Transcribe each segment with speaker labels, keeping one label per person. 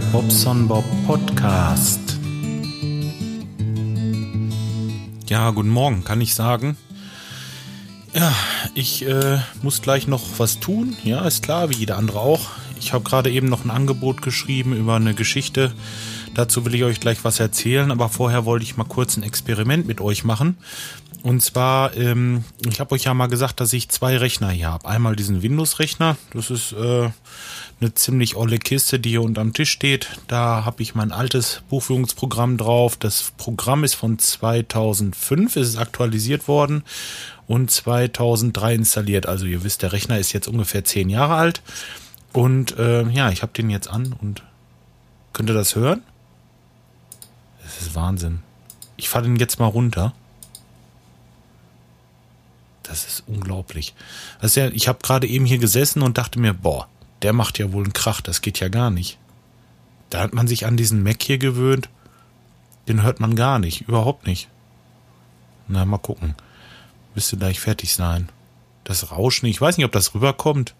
Speaker 1: Bobson Bob Podcast. Ja, guten Morgen, kann ich sagen. Ja, ich äh, muss gleich noch was tun. Ja, ist klar, wie jeder andere auch. Ich habe gerade eben noch ein Angebot geschrieben über eine Geschichte. Dazu will ich euch gleich was erzählen, aber vorher wollte ich mal kurz ein Experiment mit euch machen. Und zwar, ähm, ich habe euch ja mal gesagt, dass ich zwei Rechner hier habe. Einmal diesen Windows-Rechner, das ist äh, eine ziemlich olle Kiste, die hier unterm Tisch steht. Da habe ich mein altes Buchführungsprogramm drauf. Das Programm ist von 2005, es ist aktualisiert worden und 2003 installiert. Also ihr wisst, der Rechner ist jetzt ungefähr zehn Jahre alt. Und äh, ja, ich habe den jetzt an und könnt ihr das hören? Das ist Wahnsinn. Ich fahre den jetzt mal runter. Das ist unglaublich. Ja, ich habe gerade eben hier gesessen und dachte mir, boah, der macht ja wohl einen Krach, das geht ja gar nicht. Da hat man sich an diesen Mac hier gewöhnt. Den hört man gar nicht, überhaupt nicht. Na, mal gucken. Müsste gleich fertig sein. Das Rauschen, ich weiß nicht, ob das rüberkommt.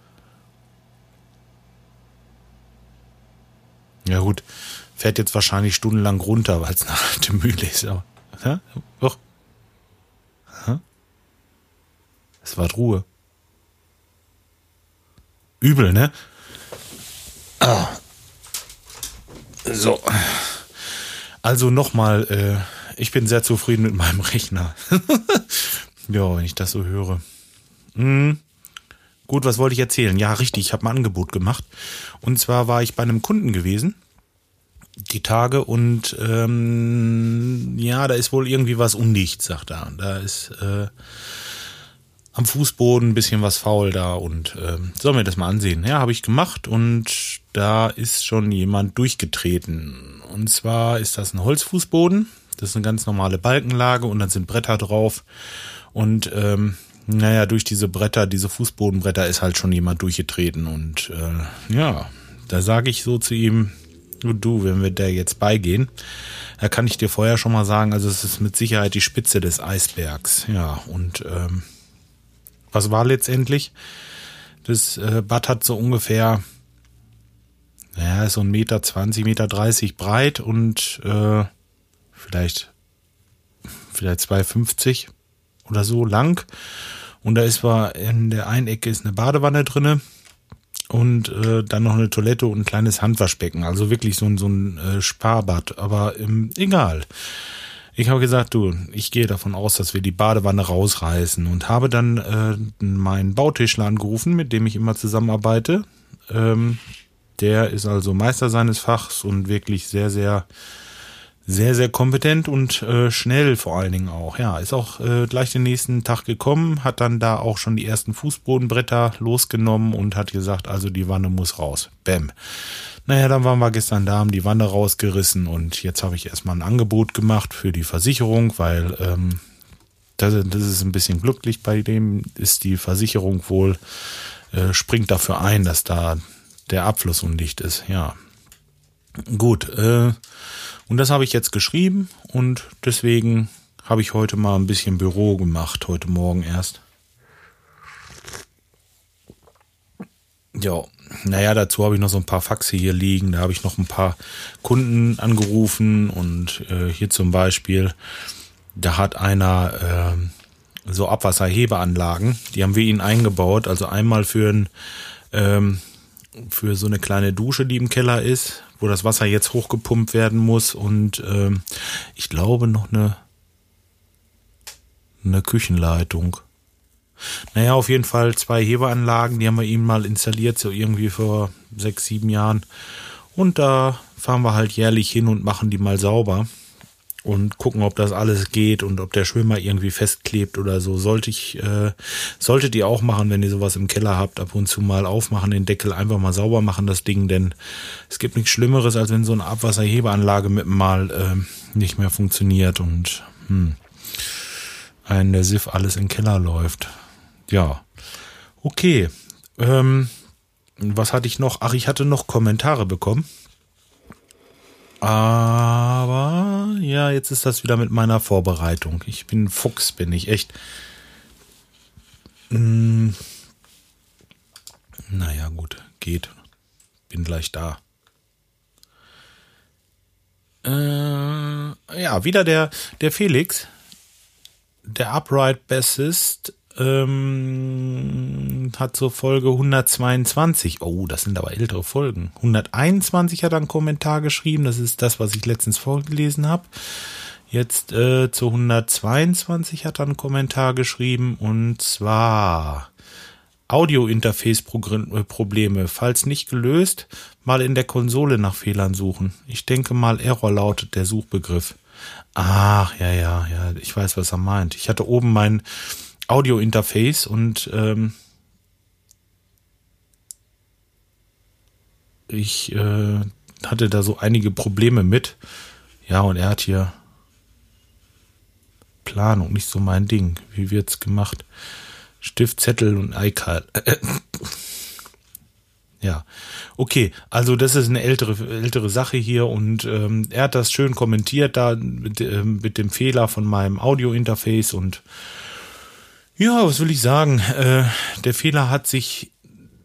Speaker 1: Ja gut, fährt jetzt wahrscheinlich stundenlang runter, weil es eine alte Mühle ist. Aber, ja, doch. Es war Ruhe. Übel, ne? Ah. So. Also nochmal, äh, ich bin sehr zufrieden mit meinem Rechner. ja, wenn ich das so höre. Hm. Gut, was wollte ich erzählen? Ja, richtig, ich habe ein Angebot gemacht. Und zwar war ich bei einem Kunden gewesen, die Tage, und ähm, ja, da ist wohl irgendwie was undicht, sagt er. Da ist äh, am Fußboden ein bisschen was faul da und äh, sollen wir das mal ansehen. Ja, habe ich gemacht und da ist schon jemand durchgetreten. Und zwar ist das ein Holzfußboden. Das ist eine ganz normale Balkenlage und dann sind Bretter drauf. Und ähm, naja, durch diese Bretter, diese Fußbodenbretter ist halt schon jemand durchgetreten. Und äh, ja, da sage ich so zu ihm, du, wenn wir da jetzt beigehen, da kann ich dir vorher schon mal sagen, also es ist mit Sicherheit die Spitze des Eisbergs. Ja, und ähm, was war letztendlich? Das äh, Bad hat so ungefähr, naja, so ein Meter zwanzig, Meter dreißig breit und äh, vielleicht, vielleicht 2,50 oder so lang. Und da ist war in der einen Ecke ist eine Badewanne drinne und äh, dann noch eine Toilette und ein kleines Handwaschbecken. Also wirklich so ein, so ein äh, Sparbad, aber ähm, egal. Ich habe gesagt, du, ich gehe davon aus, dass wir die Badewanne rausreißen und habe dann äh, meinen Bautischler angerufen, mit dem ich immer zusammenarbeite. Ähm, der ist also Meister seines Fachs und wirklich sehr, sehr, sehr, sehr kompetent und äh, schnell vor allen Dingen auch. Ja, ist auch äh, gleich den nächsten Tag gekommen, hat dann da auch schon die ersten Fußbodenbretter losgenommen und hat gesagt, also die Wanne muss raus. Bäm. Naja, dann waren wir gestern da, haben die Wanne rausgerissen und jetzt habe ich erstmal ein Angebot gemacht für die Versicherung, weil ähm, das, das ist ein bisschen glücklich bei dem, ist die Versicherung wohl, äh, springt dafür ein, dass da der Abfluss undicht ist. Ja. Gut, äh, und das habe ich jetzt geschrieben und deswegen habe ich heute mal ein bisschen Büro gemacht, heute Morgen erst. Ja, naja, dazu habe ich noch so ein paar Faxe hier liegen. Da habe ich noch ein paar Kunden angerufen und äh, hier zum Beispiel, da hat einer äh, so Abwasserhebeanlagen, die haben wir ihnen eingebaut. Also einmal für ein ähm, für so eine kleine Dusche, die im Keller ist, wo das Wasser jetzt hochgepumpt werden muss und ähm, ich glaube noch eine eine Küchenleitung. Naja, auf jeden Fall zwei Hebeanlagen, die haben wir ihm mal installiert, so irgendwie vor sechs, sieben Jahren. Und da fahren wir halt jährlich hin und machen die mal sauber und gucken, ob das alles geht und ob der Schwimmer irgendwie festklebt oder so. Sollte ich, äh, solltet ihr auch machen, wenn ihr sowas im Keller habt, ab und zu mal aufmachen, den Deckel einfach mal sauber machen, das Ding, denn es gibt nichts Schlimmeres, als wenn so eine Abwasserhebeanlage mit mal äh, nicht mehr funktioniert und hm, ein der Siff alles den Keller läuft. Ja. Okay. Ähm, was hatte ich noch? Ach, ich hatte noch Kommentare bekommen. Aber ja, jetzt ist das wieder mit meiner Vorbereitung. Ich bin Fuchs, bin ich echt. Hm. Naja, gut, geht. Bin gleich da. Äh, ja, wieder der, der Felix, der Upright Bassist, ähm, hat zur Folge 122, oh, das sind aber ältere Folgen. 121 hat er einen Kommentar geschrieben, das ist das, was ich letztens vorgelesen habe. Jetzt äh, zu 122 hat er einen Kommentar geschrieben und zwar Audio-Interface-Probleme. Falls nicht gelöst, mal in der Konsole nach Fehlern suchen. Ich denke mal, Error lautet der Suchbegriff. Ach, ja, ja, ja, ich weiß, was er meint. Ich hatte oben mein Audio-Interface und ähm, ich äh, hatte da so einige Probleme mit. Ja, und er hat hier Planung, nicht so mein Ding. Wie wird's gemacht? Stift, Zettel und iCard. ja, okay. Also das ist eine ältere ältere Sache hier und ähm, er hat das schön kommentiert da mit, äh, mit dem Fehler von meinem Audio-Interface und ja, was will ich sagen? Äh, der Fehler hat sich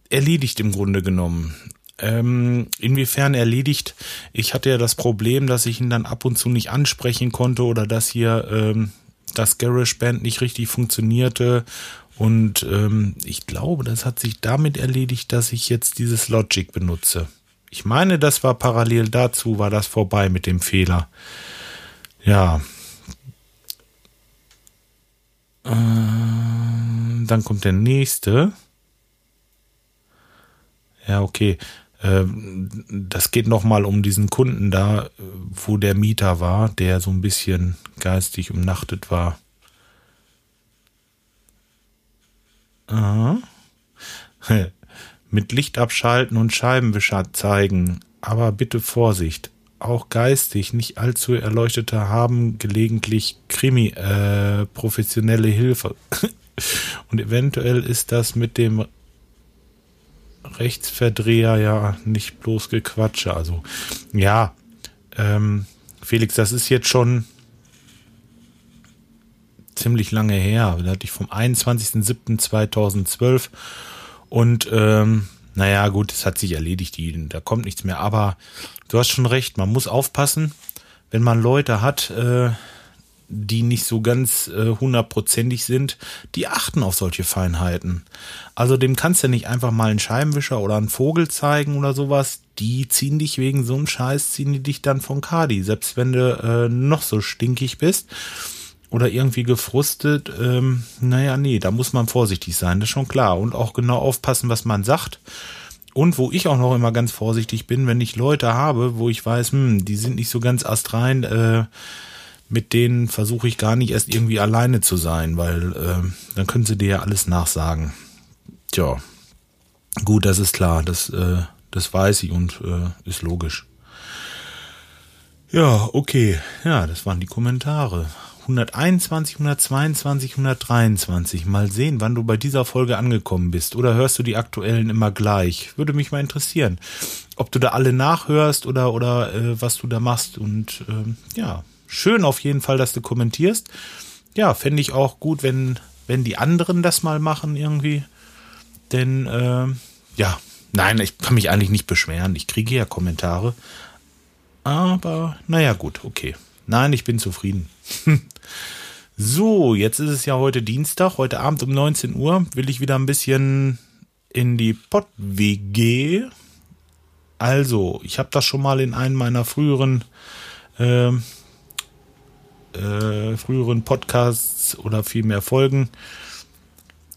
Speaker 1: erledigt im Grunde genommen. Ähm, inwiefern erledigt? Ich hatte ja das Problem, dass ich ihn dann ab und zu nicht ansprechen konnte oder dass hier ähm, das GarageBand nicht richtig funktionierte und ähm, ich glaube, das hat sich damit erledigt, dass ich jetzt dieses Logic benutze. Ich meine, das war parallel dazu, war das vorbei mit dem Fehler. Ja. Äh, dann kommt der nächste. Ja, okay. Ähm, das geht nochmal um diesen Kunden da, wo der Mieter war, der so ein bisschen geistig umnachtet war. Aha. Mit Licht abschalten und Scheibenwischer zeigen. Aber bitte Vorsicht. Auch geistig nicht allzu Erleuchtete haben gelegentlich Krimi, äh, professionelle Hilfe. und eventuell ist das mit dem Rechtsverdreher ja nicht bloß Gequatsche. Also, ja, ähm, Felix, das ist jetzt schon ziemlich lange her. Da hatte ich vom 21.07.2012 und ähm, naja, gut, es hat sich erledigt, die, da kommt nichts mehr. Aber du hast schon recht, man muss aufpassen, wenn man Leute hat, äh, die nicht so ganz äh, hundertprozentig sind, die achten auf solche Feinheiten. Also dem kannst du nicht einfach mal einen Scheibenwischer oder einen Vogel zeigen oder sowas. Die ziehen dich wegen so einem Scheiß, ziehen die dich dann von Kadi, selbst wenn du äh, noch so stinkig bist oder irgendwie gefrustet, ähm, naja, nee, da muss man vorsichtig sein, das ist schon klar. Und auch genau aufpassen, was man sagt. Und wo ich auch noch immer ganz vorsichtig bin, wenn ich Leute habe, wo ich weiß, hm, die sind nicht so ganz astrein, äh, mit denen versuche ich gar nicht erst irgendwie alleine zu sein, weil äh, dann können sie dir ja alles nachsagen. Tja, gut, das ist klar, das, äh, das weiß ich und äh, ist logisch. Ja, okay, ja, das waren die Kommentare. 121, 122, 123. Mal sehen, wann du bei dieser Folge angekommen bist. Oder hörst du die aktuellen immer gleich? Würde mich mal interessieren, ob du da alle nachhörst oder, oder äh, was du da machst. Und ähm, ja, schön auf jeden Fall, dass du kommentierst. Ja, fände ich auch gut, wenn, wenn die anderen das mal machen irgendwie. Denn, äh, ja, nein, ich kann mich eigentlich nicht beschweren. Ich kriege ja Kommentare. Aber, naja, gut, okay. Nein, ich bin zufrieden. so, jetzt ist es ja heute Dienstag. Heute Abend um 19 Uhr will ich wieder ein bisschen in die Pott-WG. Also, ich habe das schon mal in einem meiner früheren äh, äh, früheren Podcasts oder vielmehr Folgen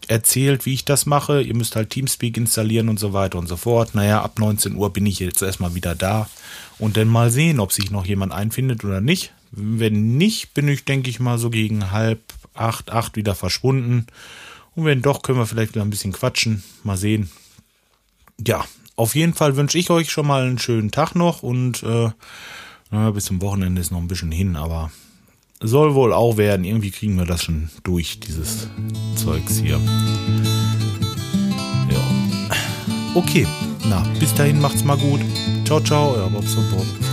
Speaker 1: erzählt, wie ich das mache. Ihr müsst halt Teamspeak installieren und so weiter und so fort. Naja, ab 19 Uhr bin ich jetzt erstmal wieder da und dann mal sehen, ob sich noch jemand einfindet oder nicht. Wenn nicht, bin ich, denke ich mal, so gegen halb acht, acht wieder verschwunden. Und wenn doch, können wir vielleicht wieder ein bisschen quatschen. Mal sehen. Ja, auf jeden Fall wünsche ich euch schon mal einen schönen Tag noch und äh, bis zum Wochenende ist noch ein bisschen hin, aber soll wohl auch werden. Irgendwie kriegen wir das schon durch, dieses Zeugs hier. Ja. Okay, na, bis dahin macht's mal gut. Ciao, ciao, euer Bob Bob.